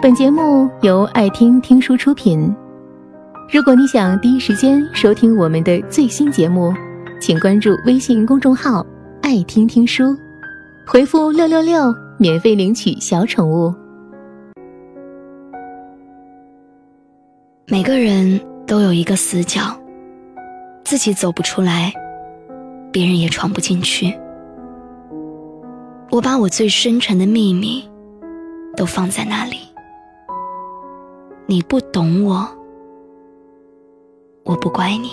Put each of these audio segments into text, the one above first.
本节目由爱听听书出品。如果你想第一时间收听我们的最新节目，请关注微信公众号“爱听听书”，回复“六六六”免费领取小宠物。每个人都有一个死角，自己走不出来，别人也闯不进去。我把我最深沉的秘密都放在那里。你不懂我，我不怪你。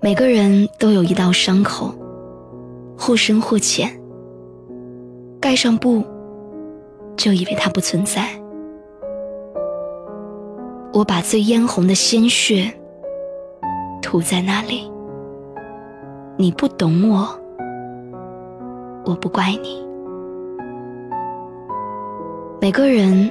每个人都有一道伤口，或深或浅。盖上布，就以为它不存在。我把最嫣红的鲜血涂在那里。你不懂我，我不怪你。每个人。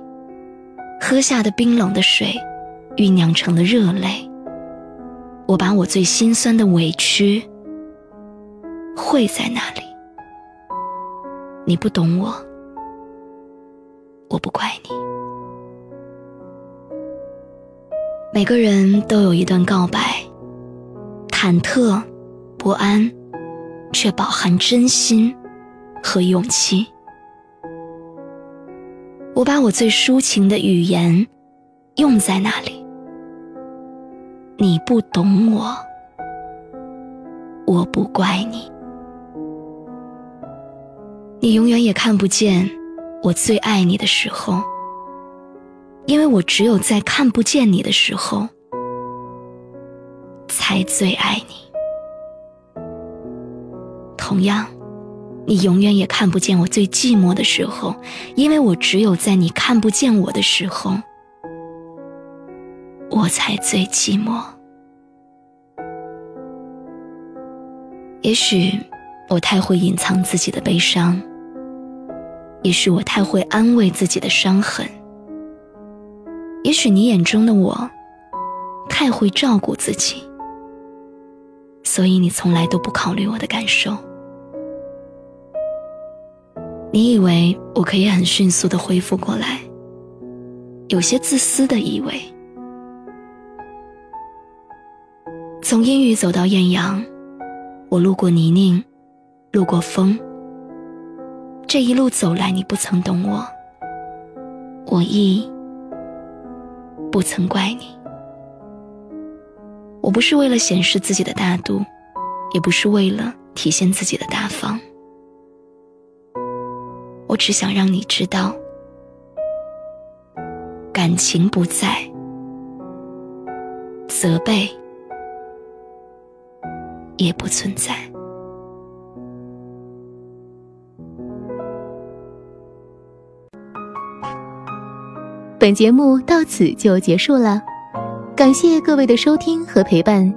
喝下的冰冷的水，酝酿成了热泪。我把我最心酸的委屈汇在那里。你不懂我，我不怪你。每个人都有一段告白，忐忑、不安，却饱含真心和勇气。我把我最抒情的语言用在那里。你不懂我，我不怪你。你永远也看不见我最爱你的时候，因为我只有在看不见你的时候，才最爱你。同样。你永远也看不见我最寂寞的时候，因为我只有在你看不见我的时候，我才最寂寞。也许我太会隐藏自己的悲伤，也许我太会安慰自己的伤痕，也许你眼中的我太会照顾自己，所以你从来都不考虑我的感受。你以为我可以很迅速的恢复过来，有些自私的以为。从阴雨走到艳阳，我路过泥泞，路过风。这一路走来，你不曾懂我，我亦不曾怪你。我不是为了显示自己的大度，也不是为了体现自己的大方。我只想让你知道，感情不在，责备也不存在。本节目到此就结束了，感谢各位的收听和陪伴。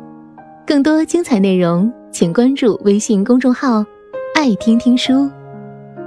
更多精彩内容，请关注微信公众号“爱听听书”。